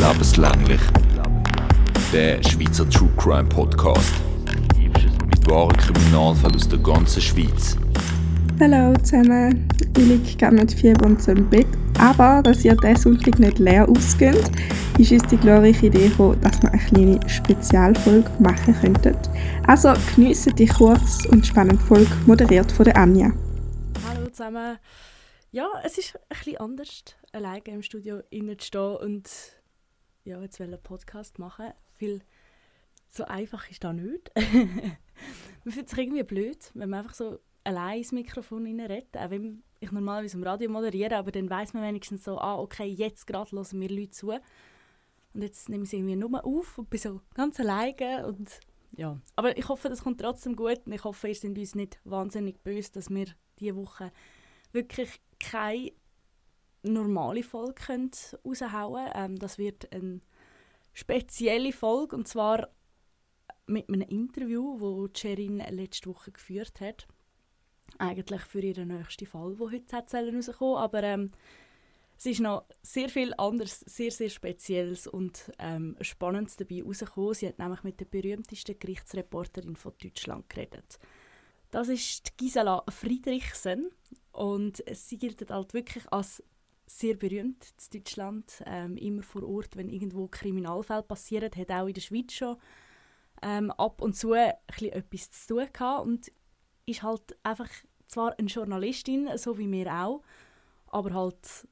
Lebenslänglich. Der Schweizer True Crime Podcast. Mit wahren Kriminalfällen aus der ganzen Schweiz. Hallo zusammen, ich liege gerade mit und so im Bett. Aber, dass ihr diesen Sonntag nicht leer ausgeht, ist uns die glorreiche Idee gekommen, dass wir eine kleine Spezialfolge machen könnten. Also geniessen die kurz und spannende Folge, moderiert von der Anja. Hallo zusammen. Ja, es ist ein bisschen anders, alleine im Studio innen zu stehen und ja, jetzt einen Podcast machen. Weil so einfach ist das nicht. man fühlt sich irgendwie blöd, wenn man einfach so allein ins Mikrofon redet. Auch wenn ich normalerweise im Radio moderiere, aber dann weiß man wenigstens so, ah, okay, jetzt gerade hören mir Leute zu. Und jetzt nehme ich es irgendwie nur auf und bin so ganz alleine und ja. Aber ich hoffe, das kommt trotzdem gut und ich hoffe, ihr seid uns nicht wahnsinnig böse, dass wir diese Woche wirklich keine normale Folge raushauen können. Ähm, das wird eine spezielle Folge und zwar mit einem Interview, das Sherin letzte Woche geführt hat. Eigentlich für ihren nächsten Fall, der heute rauskommen aber ähm, es ist noch sehr viel anderes, sehr, sehr Spezielles und ähm, Spannendes dabei rausgekommen. Sie hat nämlich mit der berühmtesten Gerichtsreporterin von Deutschland geredet. Das ist Gisela Friedrichsen und sie gilt halt wirklich als sehr berühmt in Deutschland, ähm, immer vor Ort, wenn irgendwo Kriminalfälle passieren, hat auch in der Schweiz schon ähm, ab und zu etwas zu tun gehabt und ist halt einfach zwar eine Journalistin, so wie wir auch, aber halt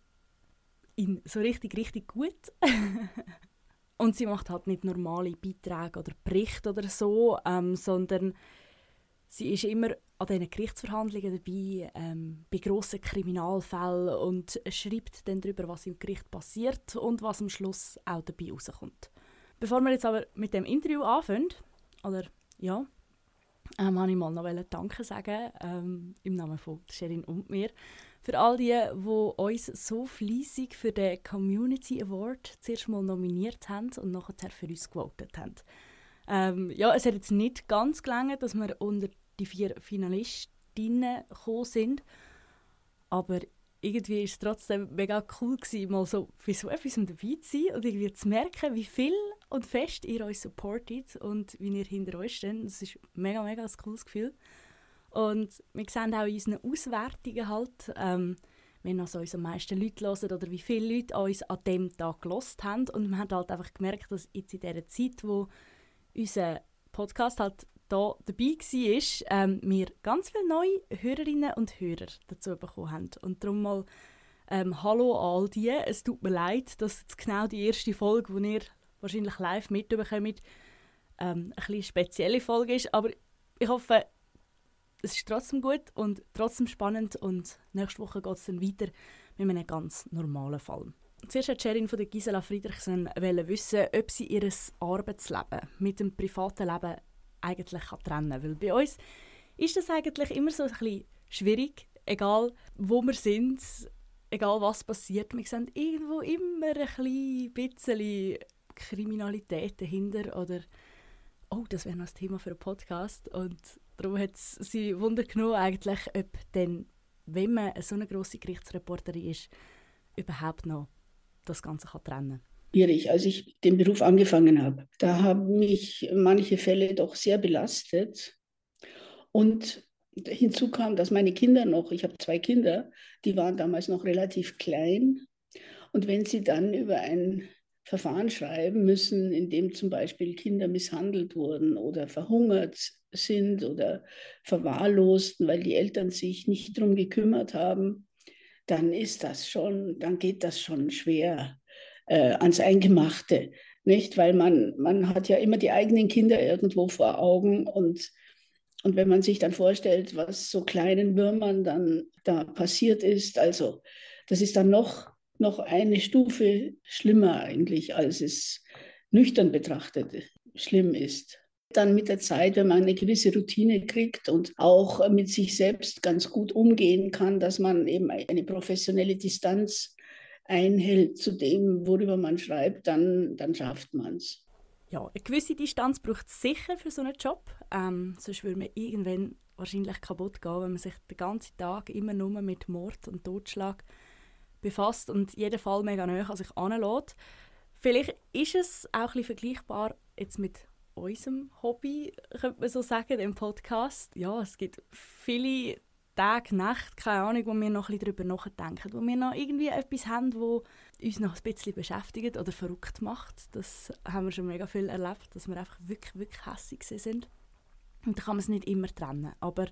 in so richtig, richtig gut. und sie macht halt nicht normale Beiträge oder Berichte oder so, ähm, sondern sie ist immer an diesen Gerichtsverhandlungen dabei, ähm, bei grossen Kriminalfällen und schreibt dann darüber, was im Gericht passiert und was am Schluss auch dabei rauskommt. Bevor wir jetzt aber mit dem Interview anfangen, oder ja, ähm, wollte ich mal noch Danke sagen ähm, im Namen von Sherin und mir für all die, die uns so fleissig für den Community Award zuerst mal nominiert haben und nachher für uns gewotet haben. Ähm, ja, es hat jetzt nicht ganz gelangt, dass wir unter die vier Finalistinnen gekommen sind, aber irgendwie war es trotzdem mega cool gewesen, mal so für so etwas dabei zu sein und irgendwie zu merken, wie viel und fest ihr euch supportet und wie ihr hinter euch steht. Das ist mega, mega ein cooles Gefühl. Und wir sehen auch in unseren Auswertungen halt, ähm, wenn also uns am meisten Leute hören oder wie viele Leute uns an dem Tag gelost haben. Und wir haben halt einfach gemerkt, dass jetzt in dieser Zeit, wo unser Podcast halt da dabei war, ähm, wir ganz viele neue Hörerinnen und Hörer dazu bekommen haben. Und darum mal ähm, Hallo an all die. Es tut mir leid, dass jetzt genau die erste Folge, die ihr wahrscheinlich live mitbekommt, ähm, eine spezielle Folge ist. Aber ich hoffe, es ist trotzdem gut und trotzdem spannend und nächste Woche geht es dann weiter mit einem ganz normalen Fall. Zuerst hat Sherin von der Gisela Friedrichsen wissen, ob sie ihr Arbeitsleben mit dem privaten Leben eigentlich trennen kann. Weil bei uns ist das eigentlich immer so ein bisschen schwierig, egal wo wir sind, egal was passiert. Wir sehen irgendwo immer ein bisschen Kriminalität dahinter oder oh, das wäre noch ein Thema für einen Podcast und darum hat es sie Wunder genommen eigentlich, ob denn, wenn man so eine grosse Gerichtsreporterin ist, überhaupt noch das Ganze kann trennen kann schwierig, als ich den Beruf angefangen habe. Da haben mich manche Fälle doch sehr belastet. Und hinzu kam, dass meine Kinder noch, ich habe zwei Kinder, die waren damals noch relativ klein. Und wenn sie dann über ein Verfahren schreiben müssen, in dem zum Beispiel Kinder misshandelt wurden oder verhungert sind oder verwahrlosten, weil die Eltern sich nicht darum gekümmert haben, dann ist das schon, dann geht das schon schwer äh, ans Eingemachte, nicht? Weil man, man hat ja immer die eigenen Kinder irgendwo vor Augen und, und wenn man sich dann vorstellt, was so kleinen Würmern dann da passiert ist, also das ist dann noch, noch eine Stufe schlimmer eigentlich, als es nüchtern betrachtet schlimm ist dann mit der Zeit, wenn man eine gewisse Routine kriegt und auch mit sich selbst ganz gut umgehen kann, dass man eben eine professionelle Distanz einhält zu dem, worüber man schreibt, dann, dann schafft man es. Ja, eine gewisse Distanz braucht es sicher für so einen Job. Ähm, sonst würde man irgendwann wahrscheinlich kaputt gehen, wenn man sich den ganzen Tag immer nur mit Mord und Totschlag befasst und jeden Fall mega nahe an sich anlässt. Vielleicht ist es auch ein vergleichbar jetzt mit unserem Hobby, könnte man so sagen, dem Podcast. Ja, es gibt viele Tage, Nacht, keine Ahnung, wo wir noch ein bisschen darüber nachdenken, wo wir noch irgendwie etwas haben, wo uns noch ein bisschen beschäftigt oder verrückt macht. Das haben wir schon mega viel erlebt, dass wir einfach wirklich, wirklich hässlich sind. Und da kann man es nicht immer trennen. Aber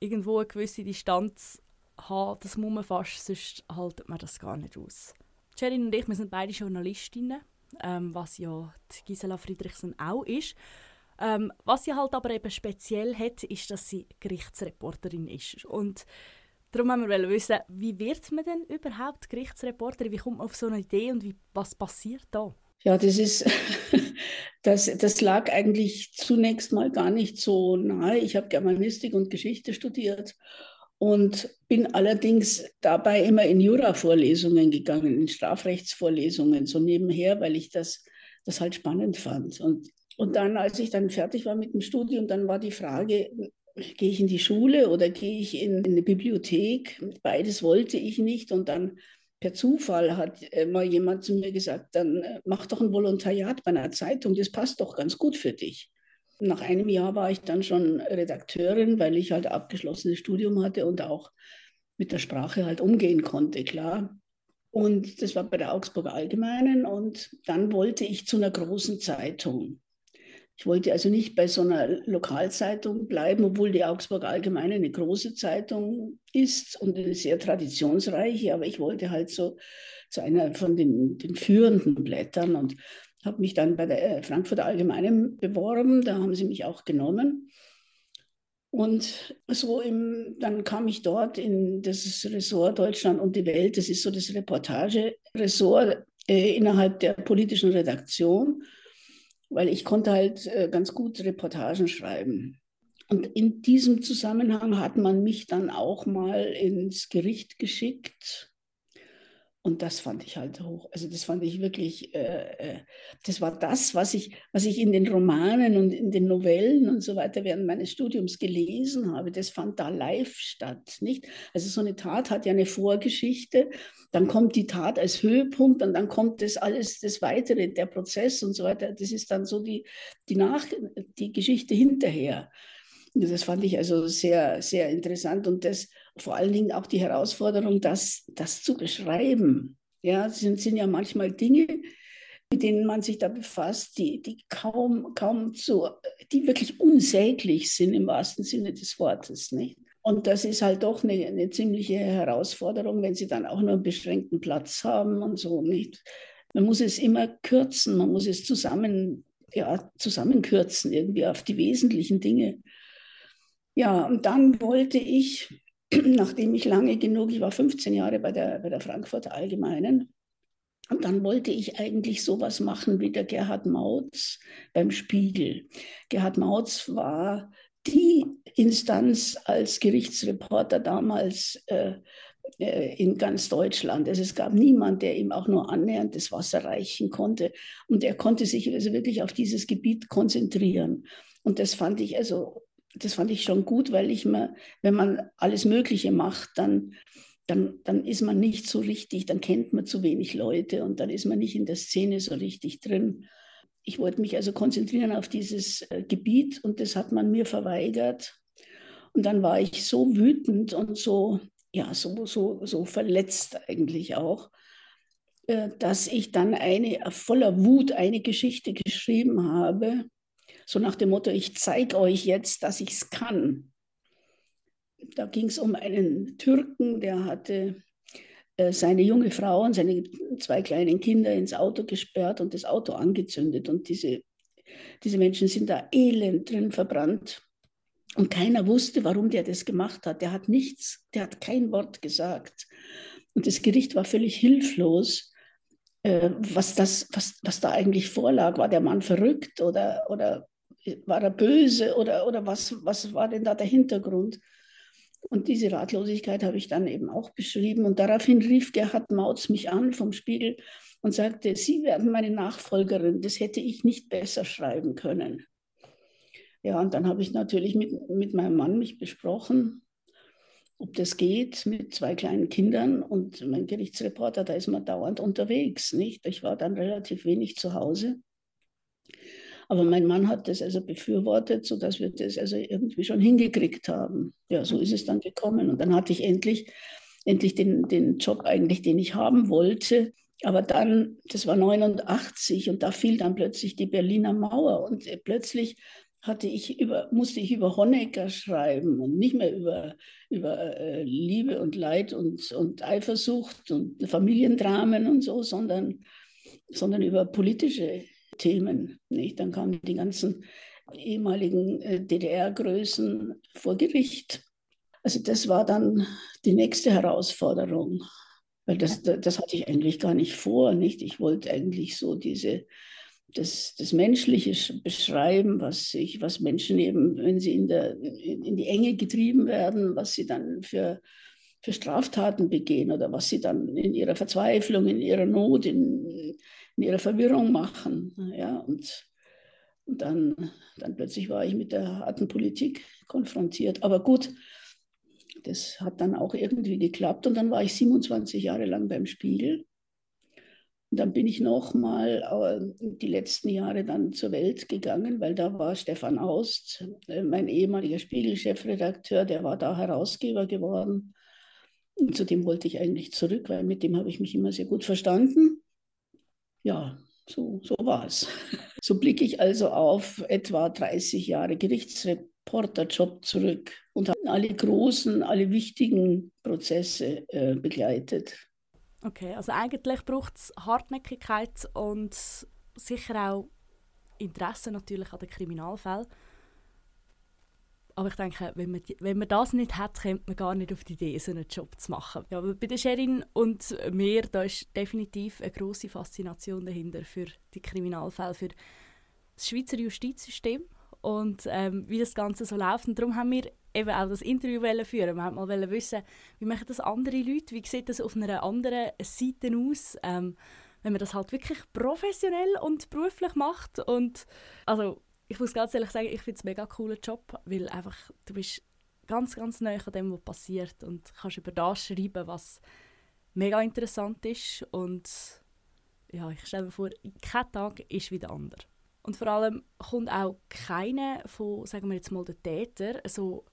irgendwo eine gewisse Distanz haben, das muss man fast, sonst haltet man das gar nicht aus. Sherin und ich, wir sind beide Journalistinnen, ähm, was ja Gisela Friedrichsen auch ist. Ähm, was sie halt aber eben speziell hat, ist, dass sie Gerichtsreporterin ist. Und darum haben wir wissen, wie wird man denn überhaupt Gerichtsreporterin? Wie kommt man auf so eine Idee und wie, was passiert da? Ja, das ist, das, das lag eigentlich zunächst mal gar nicht so nahe. Ich habe Germanistik und Geschichte studiert und bin allerdings dabei immer in Jura-Vorlesungen gegangen, in Strafrechtsvorlesungen, so nebenher, weil ich das, das halt spannend fand. Und, und dann, als ich dann fertig war mit dem Studium, dann war die Frage, gehe ich in die Schule oder gehe ich in, in eine Bibliothek? Beides wollte ich nicht. Und dann per Zufall hat mal jemand zu mir gesagt, dann äh, mach doch ein Volontariat bei einer Zeitung, das passt doch ganz gut für dich. Nach einem Jahr war ich dann schon Redakteurin, weil ich halt abgeschlossenes Studium hatte und auch mit der Sprache halt umgehen konnte, klar. Und das war bei der Augsburger Allgemeinen und dann wollte ich zu einer großen Zeitung. Ich wollte also nicht bei so einer Lokalzeitung bleiben, obwohl die Augsburger Allgemeine eine große Zeitung ist und eine sehr traditionsreiche, aber ich wollte halt so zu einer von den, den führenden Blättern und habe mich dann bei der äh, Frankfurter Allgemeinen beworben, da haben sie mich auch genommen. Und so im, dann kam ich dort in das Ressort Deutschland und die Welt, das ist so das Reportage-Ressort äh, innerhalb der politischen Redaktion, weil ich konnte halt äh, ganz gut Reportagen schreiben. Und in diesem Zusammenhang hat man mich dann auch mal ins Gericht geschickt und das fand ich halt hoch. Also das fand ich wirklich, äh, äh, das war das, was ich, was ich in den Romanen und in den Novellen und so weiter während meines Studiums gelesen habe. Das fand da live statt, nicht? Also so eine Tat hat ja eine Vorgeschichte, dann kommt die Tat als Höhepunkt und dann kommt das alles, das Weitere, der Prozess und so weiter. Das ist dann so die, die, Nach die Geschichte hinterher. Das fand ich also sehr, sehr interessant und das vor allen Dingen auch die Herausforderung, das, das zu beschreiben. Ja, es sind, sind ja manchmal Dinge, mit denen man sich da befasst, die, die kaum, kaum so, die wirklich unsäglich sind im wahrsten Sinne des Wortes. Nicht? Und das ist halt doch eine, eine ziemliche Herausforderung, wenn sie dann auch nur einen beschränkten Platz haben und so nicht. Man muss es immer kürzen, man muss es zusammen, ja, zusammenkürzen, irgendwie auf die wesentlichen Dinge. Ja, und dann wollte ich, nachdem ich lange genug, ich war 15 Jahre bei der, bei der Frankfurter Allgemeinen, und dann wollte ich eigentlich sowas machen wie der Gerhard Mautz beim Spiegel. Gerhard Mautz war die Instanz als Gerichtsreporter damals äh, äh, in ganz Deutschland. Also es gab niemand, der ihm auch nur annähernd das Wasser reichen konnte. Und er konnte sich also wirklich auf dieses Gebiet konzentrieren. Und das fand ich also das fand ich schon gut, weil ich mir, wenn man alles Mögliche macht, dann, dann, dann ist man nicht so richtig, dann kennt man zu wenig Leute und dann ist man nicht in der Szene so richtig drin. Ich wollte mich also konzentrieren auf dieses äh, Gebiet und das hat man mir verweigert. Und dann war ich so wütend und so, ja, so, so, so verletzt eigentlich auch, äh, dass ich dann eine voller Wut eine Geschichte geschrieben habe, so nach dem Motto, ich zeige euch jetzt, dass ich es kann. Da ging es um einen Türken, der hatte äh, seine junge Frau und seine zwei kleinen Kinder ins Auto gesperrt und das Auto angezündet. Und diese, diese Menschen sind da elend drin verbrannt. Und keiner wusste, warum der das gemacht hat. Der hat nichts, der hat kein Wort gesagt. Und das Gericht war völlig hilflos, äh, was, das, was, was da eigentlich vorlag. War der Mann verrückt oder, oder war er böse oder, oder was, was war denn da der Hintergrund? Und diese Ratlosigkeit habe ich dann eben auch beschrieben. Und daraufhin rief Gerhard Mautz mich an vom Spiegel und sagte, Sie werden meine Nachfolgerin. Das hätte ich nicht besser schreiben können. Ja, und dann habe ich natürlich mit, mit meinem Mann mich besprochen. ob das geht mit zwei kleinen Kindern. Und mein Gerichtsreporter, da ist man dauernd unterwegs. Nicht? Ich war dann relativ wenig zu Hause. Aber mein Mann hat das also befürwortet, sodass wir das also irgendwie schon hingekriegt haben. Ja, so ist es dann gekommen. Und dann hatte ich endlich, endlich den, den Job eigentlich, den ich haben wollte. Aber dann, das war 89 und da fiel dann plötzlich die Berliner Mauer und plötzlich hatte ich über, musste ich über Honecker schreiben und nicht mehr über, über äh, Liebe und Leid und, und Eifersucht und Familiendramen und so, sondern, sondern über politische Themen. Nicht? Dann kamen die ganzen ehemaligen äh, DDR-Größen vor Gericht. Also das war dann die nächste Herausforderung, weil das, das hatte ich eigentlich gar nicht vor. Nicht? Ich wollte eigentlich so diese das, das Menschliche beschreiben, was, sich, was Menschen eben, wenn sie in, der, in, die Enge getrieben werden, was sie dann für, für Straftaten begehen oder was sie dann in ihrer Verzweiflung, in ihrer Not, in, in ihrer Verwirrung machen. Ja, und, und dann, dann plötzlich war ich mit der harten Politik konfrontiert. Aber gut, das hat dann auch irgendwie geklappt und dann war ich 27 Jahre lang beim Spiegel und dann bin ich nochmal äh, die letzten Jahre dann zur Welt gegangen, weil da war Stefan Aust, äh, mein ehemaliger Spiegel-Chefredakteur, der war da Herausgeber geworden. Und zu dem wollte ich eigentlich zurück, weil mit dem habe ich mich immer sehr gut verstanden. Ja, so, so war es. So blicke ich also auf etwa 30 Jahre Gerichtsreporterjob zurück und habe alle großen, alle wichtigen Prozesse äh, begleitet. Okay, also eigentlich braucht es Hartnäckigkeit und sicher auch Interesse natürlich an den Kriminalfällen. Aber ich denke, wenn man, wenn man das nicht hat, kommt man gar nicht auf die Idee, so einen Job zu machen. Ja, bei der Sherin und mir, da ist definitiv eine große Faszination dahinter für die Kriminalfälle, für das Schweizer Justizsystem und ähm, wie das Ganze so läuft. Und darum haben wir eben auch das Interview führen Wir wollten mal wissen, wie machen das andere Leute, wie sieht das auf einer anderen Seite aus, ähm, wenn man das halt wirklich professionell und beruflich macht. Und also ich muss ganz ehrlich sagen, ich finde es einen mega cooler Job, weil einfach du bist ganz, ganz nah an dem, was passiert und kannst über das schreiben, was mega interessant ist und ja, ich stelle mir vor, kein Tag ist wie der andere. Und vor allem kommt auch keiner von, sagen wir jetzt mal, den Täter so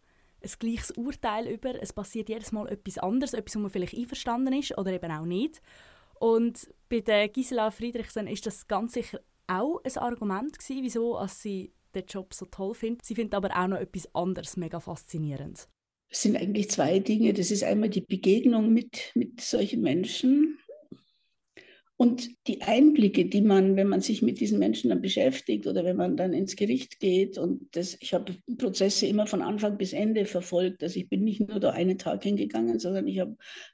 ein gleiches Urteil über. Es passiert jedes Mal etwas anderes, etwas, wo man vielleicht einverstanden ist oder eben auch nicht. Und bei der Gisela Friedrichsen ist das ganz sicher auch ein Argument gewesen, wieso sie den Job so toll findet. Sie findet aber auch noch etwas anderes mega faszinierend. Es sind eigentlich zwei Dinge. Das ist einmal die Begegnung mit, mit solchen Menschen und die Einblicke, die man, wenn man sich mit diesen Menschen dann beschäftigt oder wenn man dann ins Gericht geht, und das, ich habe Prozesse immer von Anfang bis Ende verfolgt. Also ich bin nicht nur da einen Tag hingegangen, sondern ich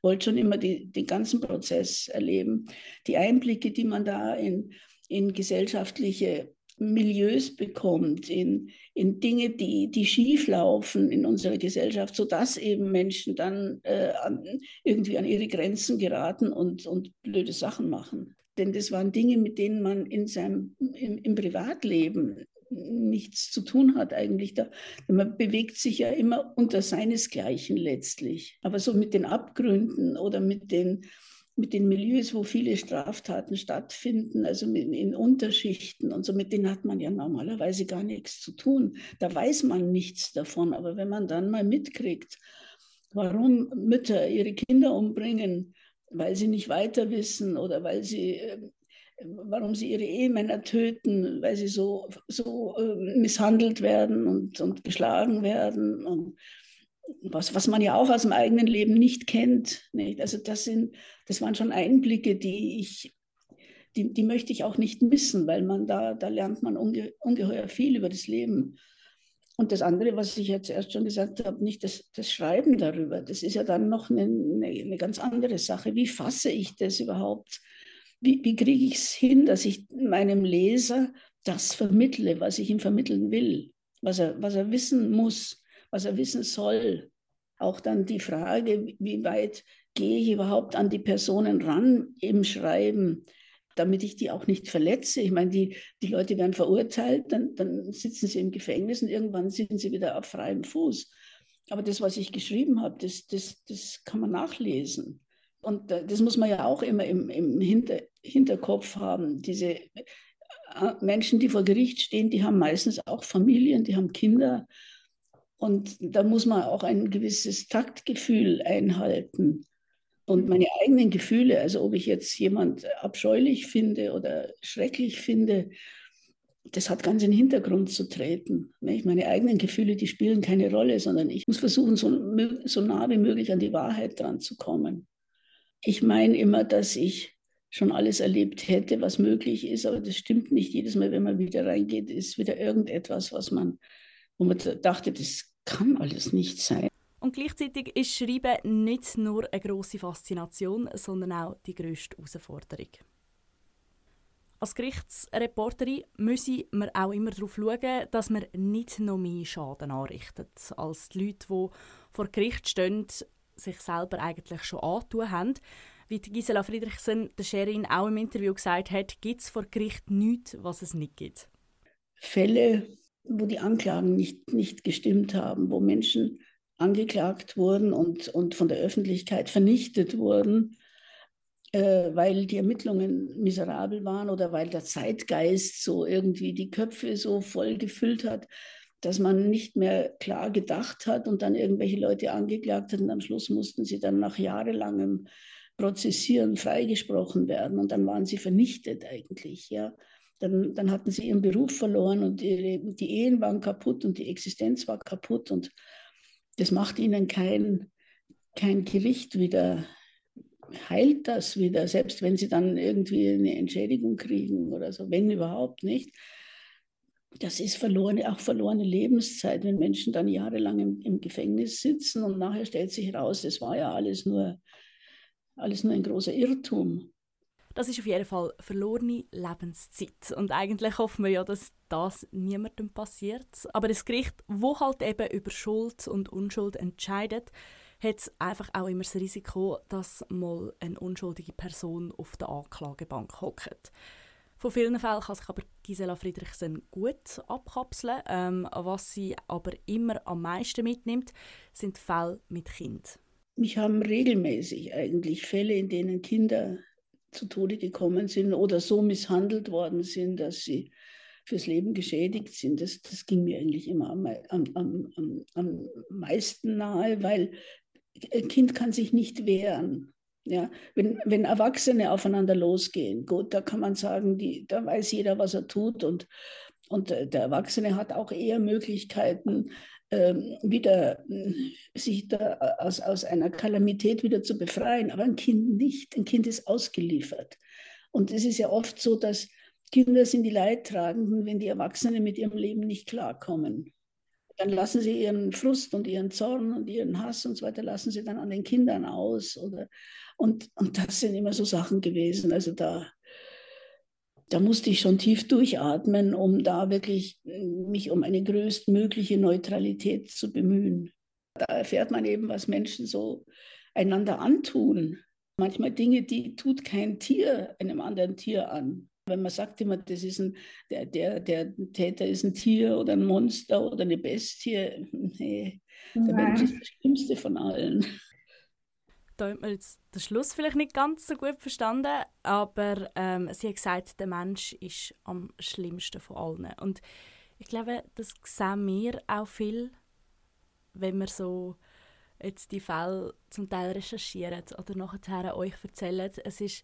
wollte schon immer die, den ganzen Prozess erleben. Die Einblicke, die man da in, in gesellschaftliche Milieus bekommt, in, in Dinge, die, die schief laufen in unserer Gesellschaft, sodass eben Menschen dann äh, an, irgendwie an ihre Grenzen geraten und, und blöde Sachen machen. Denn das waren Dinge, mit denen man in seinem, im, im Privatleben nichts zu tun hat eigentlich. Da, man bewegt sich ja immer unter seinesgleichen letztlich. Aber so mit den Abgründen oder mit den mit den Milieus, wo viele Straftaten stattfinden, also in Unterschichten und so, mit denen hat man ja normalerweise gar nichts zu tun. Da weiß man nichts davon. Aber wenn man dann mal mitkriegt, warum Mütter ihre Kinder umbringen, weil sie nicht weiter wissen oder weil sie, ähm, warum sie ihre Ehemänner töten, weil sie so, so ähm, misshandelt werden und, und geschlagen werden und was, was man ja auch aus dem eigenen Leben nicht kennt. Nicht? Also das, sind, das waren schon Einblicke, die ich, die, die möchte ich auch nicht missen, weil man da, da lernt man unge, ungeheuer viel über das Leben. Und das andere, was ich jetzt erst schon gesagt habe, nicht das, das Schreiben darüber. Das ist ja dann noch eine, eine, eine ganz andere Sache. Wie fasse ich das überhaupt? Wie, wie kriege ich es hin, dass ich meinem Leser das vermittle, was ich ihm vermitteln will, was er, was er wissen muss? Was er wissen soll. Auch dann die Frage, wie weit gehe ich überhaupt an die Personen ran im Schreiben, damit ich die auch nicht verletze. Ich meine, die, die Leute werden verurteilt, dann, dann sitzen sie im Gefängnis und irgendwann sind sie wieder auf freiem Fuß. Aber das, was ich geschrieben habe, das, das, das kann man nachlesen. Und das muss man ja auch immer im, im Hinter, Hinterkopf haben. Diese äh, Menschen, die vor Gericht stehen, die haben meistens auch Familien, die haben Kinder. Und da muss man auch ein gewisses Taktgefühl einhalten. Und meine eigenen Gefühle, also ob ich jetzt jemand abscheulich finde oder schrecklich finde, das hat ganz in den Hintergrund zu treten. Meine eigenen Gefühle, die spielen keine Rolle, sondern ich muss versuchen, so, so nah wie möglich an die Wahrheit dran zu kommen. Ich meine immer, dass ich schon alles erlebt hätte, was möglich ist, aber das stimmt nicht. Jedes Mal, wenn man wieder reingeht, ist wieder irgendetwas, was man, wo man dachte, das kann alles nicht sein. Und gleichzeitig ist Schreiben nicht nur eine große Faszination, sondern auch die größte Herausforderung. Als Gerichtsreporterin müssen wir auch immer darauf schauen, dass wir nicht noch mehr Schaden anrichten, als die Leute, die vor Gericht stehen, sich selber eigentlich schon antun haben. Wie Gisela Friedrichsen der Sherin auch im Interview gesagt hat, gibt es vor Gericht nichts, was es nicht gibt. Fälle, wo die Anklagen nicht, nicht gestimmt haben, wo Menschen angeklagt wurden und, und von der Öffentlichkeit vernichtet wurden, äh, weil die Ermittlungen miserabel waren oder weil der Zeitgeist so irgendwie die Köpfe so voll gefüllt hat, dass man nicht mehr klar gedacht hat und dann irgendwelche Leute angeklagt hat und am Schluss mussten sie dann nach jahrelangem Prozessieren freigesprochen werden und dann waren sie vernichtet eigentlich, ja. Dann, dann hatten sie ihren Beruf verloren und ihre, die Ehen waren kaputt und die Existenz war kaputt und das macht ihnen kein, kein Gericht wieder heilt das wieder, selbst wenn sie dann irgendwie eine Entschädigung kriegen oder so, wenn überhaupt nicht. Das ist verlorene, auch verlorene Lebenszeit, wenn Menschen dann jahrelang im, im Gefängnis sitzen und nachher stellt sich heraus, das war ja alles nur, alles nur ein großer Irrtum. Das ist auf jeden Fall verlorene Lebenszeit. Und eigentlich hoffen wir ja, dass das niemandem passiert. Aber das Gericht, wo halt eben über Schuld und Unschuld entscheidet, hat einfach auch immer das Risiko, dass mal eine unschuldige Person auf der Anklagebank hockt. Von vielen Fällen kann sich aber Gisela Friedrichsen gut abkapseln. Ähm, was sie aber immer am meisten mitnimmt, sind Fälle mit Kind. Mich haben regelmäßig eigentlich Fälle, in denen Kinder zu Tode gekommen sind oder so misshandelt worden sind, dass sie fürs Leben geschädigt sind. Das, das ging mir eigentlich immer am, am, am, am meisten nahe, weil ein Kind kann sich nicht wehren. Ja, wenn, wenn Erwachsene aufeinander losgehen, gut, da kann man sagen, die, da weiß jeder, was er tut und, und der Erwachsene hat auch eher Möglichkeiten, wieder sich da aus, aus einer Kalamität wieder zu befreien, aber ein Kind nicht. Ein Kind ist ausgeliefert. Und es ist ja oft so, dass Kinder sind die Leidtragenden, wenn die Erwachsenen mit ihrem Leben nicht klarkommen dann lassen sie ihren Frust und ihren Zorn und ihren Hass und so weiter, lassen sie dann an den Kindern aus. Oder, und, und das sind immer so Sachen gewesen. Also da, da musste ich schon tief durchatmen, um da wirklich mich um eine größtmögliche Neutralität zu bemühen. Da erfährt man eben, was Menschen so einander antun. Manchmal Dinge, die tut kein Tier einem anderen Tier an. Wenn man sagt immer, das ist ein, der, der, der Täter ist ein Tier oder ein Monster oder eine Bestie, nee, der Mensch ist das Schlimmste von allen. Hat man jetzt den Schluss vielleicht nicht ganz so gut verstanden, aber ähm, sie hat gesagt, der Mensch ist am schlimmsten von allen. Und ich glaube, das sehen wir auch viel, wenn wir so jetzt die Fälle zum Teil recherchieren oder nachher euch erzählen. Es ist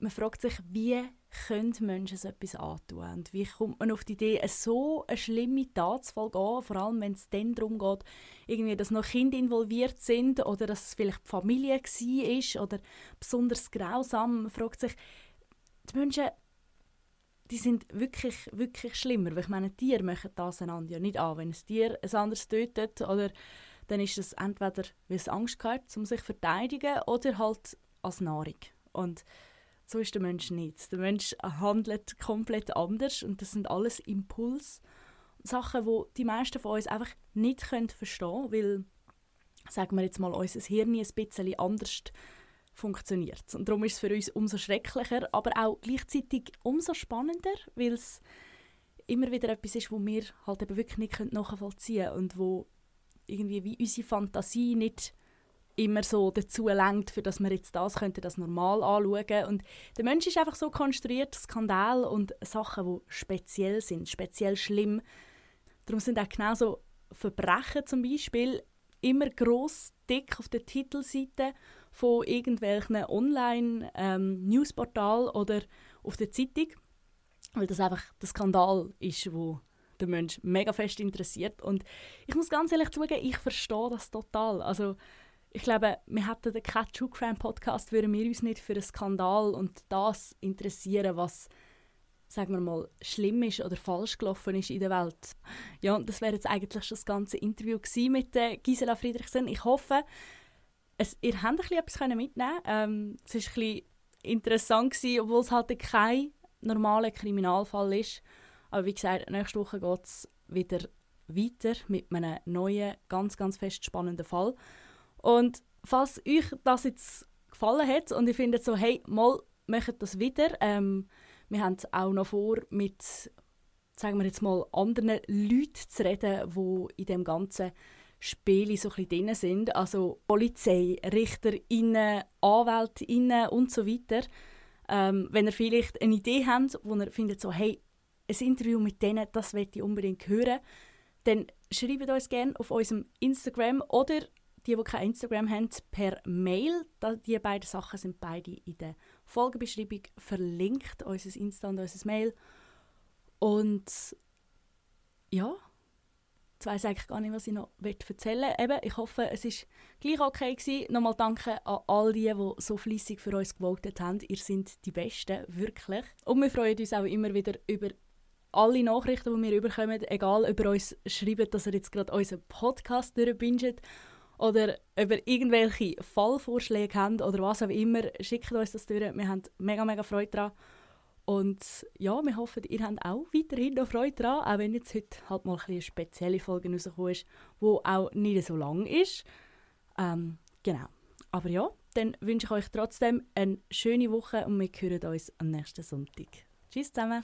man fragt sich, wie können Menschen so etwas antun? Und wie kommt man auf die Idee, so eine schlimme Tat zu vollgehen, vor allem wenn es dann darum geht, irgendwie, dass noch Kinder involviert sind oder dass es vielleicht die Familie war oder besonders grausam. Man fragt sich, die Menschen die sind wirklich, wirklich schlimmer. Weil ich meine, Tiere machen das einander ja nicht an. Wenn ein Tier ein anderes tötet, oder, dann ist es entweder, weil es Angst hat, um sich zu verteidigen, oder halt als Nahrung. Und so ist der Mensch nicht. Der Mensch handelt komplett anders und das sind alles Impuls. Sachen, wo die meisten von uns einfach nicht können verstehen können, weil, sagen wir jetzt mal, unser Hirn ein bisschen anders funktioniert. Und darum ist es für uns umso schrecklicher, aber auch gleichzeitig umso spannender, weil es immer wieder etwas ist, wo wir halt eben wirklich nicht nachvollziehen können und wo irgendwie wie unsere Fantasie nicht immer so dazu lenkt, für dass wir jetzt das könnte das normal anschauen und der Mensch ist einfach so konstruiert, Skandal und Sachen, die speziell sind, speziell schlimm. Darum sind auch genauso Verbrechen zum Beispiel immer groß dick auf der Titelseite von irgendwelchen Online-Newsportal ähm, oder auf der Zeitung, weil das einfach der Skandal ist, wo der Mensch mega fest interessiert. Und ich muss ganz ehrlich zugeben, ich verstehe das total. Also ich glaube, wir hätten den Cat True Crime Podcast, würden wir uns nicht für einen Skandal und das interessieren, was sagen wir mal, schlimm ist oder falsch gelaufen ist in der Welt. Ja, und das wäre jetzt eigentlich schon das ganze Interview mit äh, Gisela Friedrichsen. Ich hoffe, es, ihr habt ein bisschen etwas mitnehmen ähm, Es war ein bisschen interessant, gewesen, obwohl es halt kein normaler Kriminalfall ist. Aber wie gesagt, nächste Woche geht es wieder weiter mit einem neuen, ganz, ganz fest spannenden Fall. Und falls euch das jetzt gefallen hat und ihr findet so, hey, mal, macht das wieder, ähm, wir haben auch noch vor, mit sagen wir jetzt mal, anderen Leuten zu reden, die in dem ganzen Spiel so ein drin sind. Also Polizei, RichterInnen, AnwältInnen und so weiter. Ähm, wenn ihr vielleicht eine Idee habt, wo ihr findet, so, hey, ein Interview mit denen, das möchte ich unbedingt hören, dann schreibt uns gerne auf unserem Instagram oder die, die kein Instagram haben, per Mail. Die beiden Sachen sind beide in der Folgebeschreibung verlinkt, unser Insta und unser Mail. Und ja, jetzt weiss eigentlich gar nicht, was ich noch erzählen will. Eben, ich hoffe, es war gleich okay gewesen. Nochmal danke an all die, die so fleissig für uns gewotet haben. Ihr seid die Besten, wirklich. Und wir freuen uns auch immer wieder über alle Nachrichten, die wir bekommen, egal ob ihr uns schreibt, dass ihr jetzt gerade unseren Podcast durchbinget oder ihr irgendwelche Fallvorschläge habt oder was auch immer, schickt uns das durch. Wir haben mega, mega Freude daran. Und ja, wir hoffen, ihr habt auch weiterhin noch Freude daran, auch wenn jetzt heute halt mal eine spezielle Folge rausgekommen ist, die auch nicht so lang ist. Ähm, genau. Aber ja, dann wünsche ich euch trotzdem eine schöne Woche und wir hören uns am nächsten Sonntag. Tschüss zusammen!